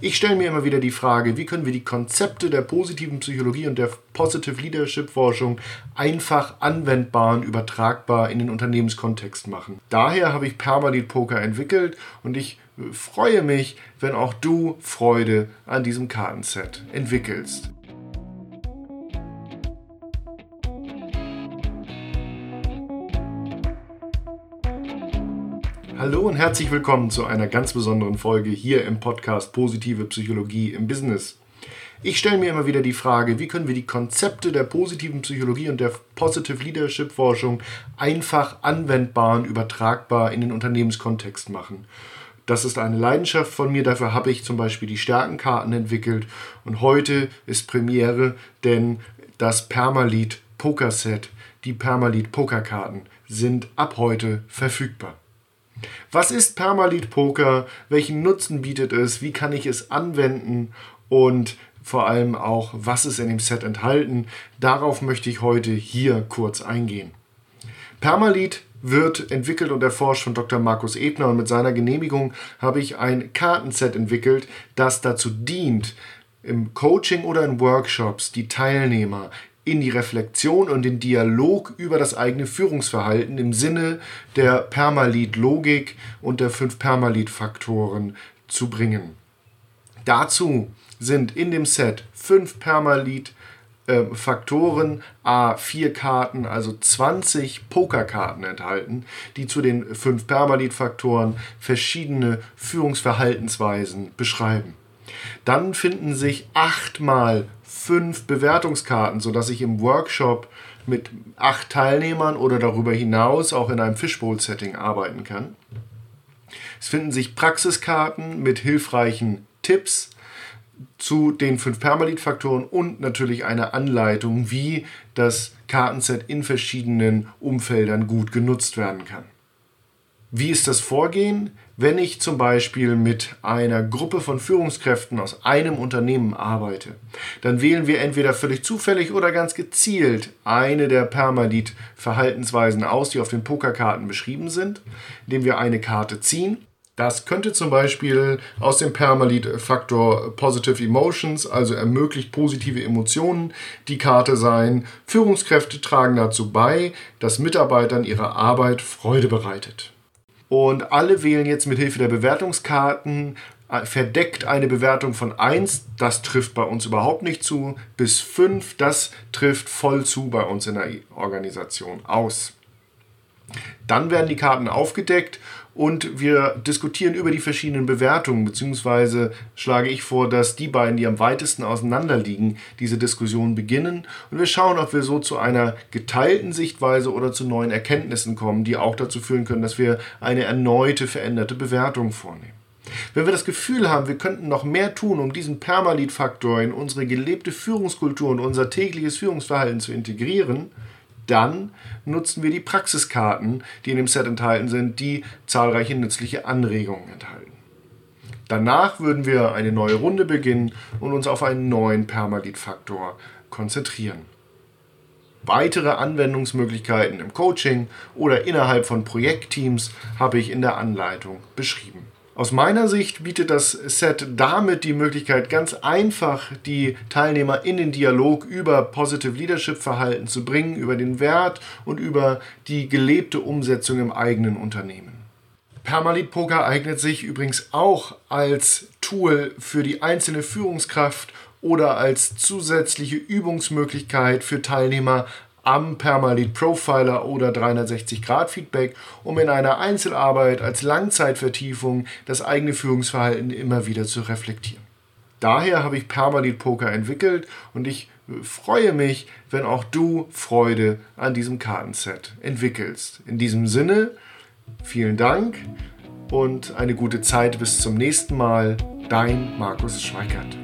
Ich stelle mir immer wieder die Frage, wie können wir die Konzepte der positiven Psychologie und der Positive Leadership Forschung einfach anwendbar und übertragbar in den Unternehmenskontext machen. Daher habe ich Permalit Poker entwickelt und ich freue mich, wenn auch du Freude an diesem Kartenset entwickelst. Hallo und herzlich willkommen zu einer ganz besonderen Folge hier im Podcast Positive Psychologie im Business. Ich stelle mir immer wieder die Frage, wie können wir die Konzepte der positiven Psychologie und der Positive Leadership Forschung einfach anwendbar und übertragbar in den Unternehmenskontext machen. Das ist eine Leidenschaft von mir, dafür habe ich zum Beispiel die Stärkenkarten entwickelt und heute ist Premiere, denn das Permalit Pokerset, die Permalit Pokerkarten sind ab heute verfügbar. Was ist Permalit Poker? Welchen Nutzen bietet es? Wie kann ich es anwenden? Und vor allem auch, was ist in dem Set enthalten? Darauf möchte ich heute hier kurz eingehen. Permalit wird entwickelt und erforscht von Dr. Markus Ebner und mit seiner Genehmigung habe ich ein Kartenset entwickelt, das dazu dient, im Coaching oder in Workshops die Teilnehmer in die Reflexion und den Dialog über das eigene Führungsverhalten im Sinne der Permalit-Logik und der fünf Permalit-Faktoren zu bringen. Dazu sind in dem Set fünf Permalit äh, Faktoren, A4 Karten, also 20 Pokerkarten enthalten, die zu den fünf Permalit-Faktoren verschiedene Führungsverhaltensweisen beschreiben. Dann finden sich achtmal fünf Bewertungskarten, sodass ich im Workshop mit acht Teilnehmern oder darüber hinaus auch in einem Fishbowl-Setting arbeiten kann. Es finden sich Praxiskarten mit hilfreichen Tipps zu den fünf Permalit-Faktoren und natürlich eine Anleitung, wie das Kartenset in verschiedenen Umfeldern gut genutzt werden kann. Wie ist das Vorgehen? Wenn ich zum Beispiel mit einer Gruppe von Führungskräften aus einem Unternehmen arbeite, dann wählen wir entweder völlig zufällig oder ganz gezielt eine der Permalit-Verhaltensweisen aus, die auf den Pokerkarten beschrieben sind, indem wir eine Karte ziehen. Das könnte zum Beispiel aus dem Permalit-Faktor Positive Emotions, also ermöglicht positive Emotionen, die Karte sein. Führungskräfte tragen dazu bei, dass Mitarbeitern ihre Arbeit Freude bereitet. Und alle wählen jetzt mit Hilfe der Bewertungskarten äh, verdeckt eine Bewertung von 1, das trifft bei uns überhaupt nicht zu, bis 5, das trifft voll zu bei uns in der Organisation aus. Dann werden die Karten aufgedeckt und wir diskutieren über die verschiedenen Bewertungen, beziehungsweise schlage ich vor, dass die beiden, die am weitesten auseinander liegen, diese Diskussion beginnen und wir schauen, ob wir so zu einer geteilten Sichtweise oder zu neuen Erkenntnissen kommen, die auch dazu führen können, dass wir eine erneute veränderte Bewertung vornehmen. Wenn wir das Gefühl haben, wir könnten noch mehr tun, um diesen Permalit-Faktor in unsere gelebte Führungskultur und unser tägliches Führungsverhalten zu integrieren, dann nutzen wir die Praxiskarten, die in dem Set enthalten sind, die zahlreiche nützliche Anregungen enthalten. Danach würden wir eine neue Runde beginnen und uns auf einen neuen Permalit-Faktor konzentrieren. Weitere Anwendungsmöglichkeiten im Coaching oder innerhalb von Projektteams habe ich in der Anleitung beschrieben. Aus meiner Sicht bietet das Set damit die Möglichkeit, ganz einfach die Teilnehmer in den Dialog über Positive Leadership Verhalten zu bringen, über den Wert und über die gelebte Umsetzung im eigenen Unternehmen. Permalit Poker eignet sich übrigens auch als Tool für die einzelne Führungskraft oder als zusätzliche Übungsmöglichkeit für Teilnehmer am Permalit Profiler oder 360-Grad-Feedback, um in einer Einzelarbeit als Langzeitvertiefung das eigene Führungsverhalten immer wieder zu reflektieren. Daher habe ich Permalit Poker entwickelt und ich freue mich, wenn auch du Freude an diesem Kartenset entwickelst. In diesem Sinne, vielen Dank und eine gute Zeit bis zum nächsten Mal. Dein Markus Schweikert.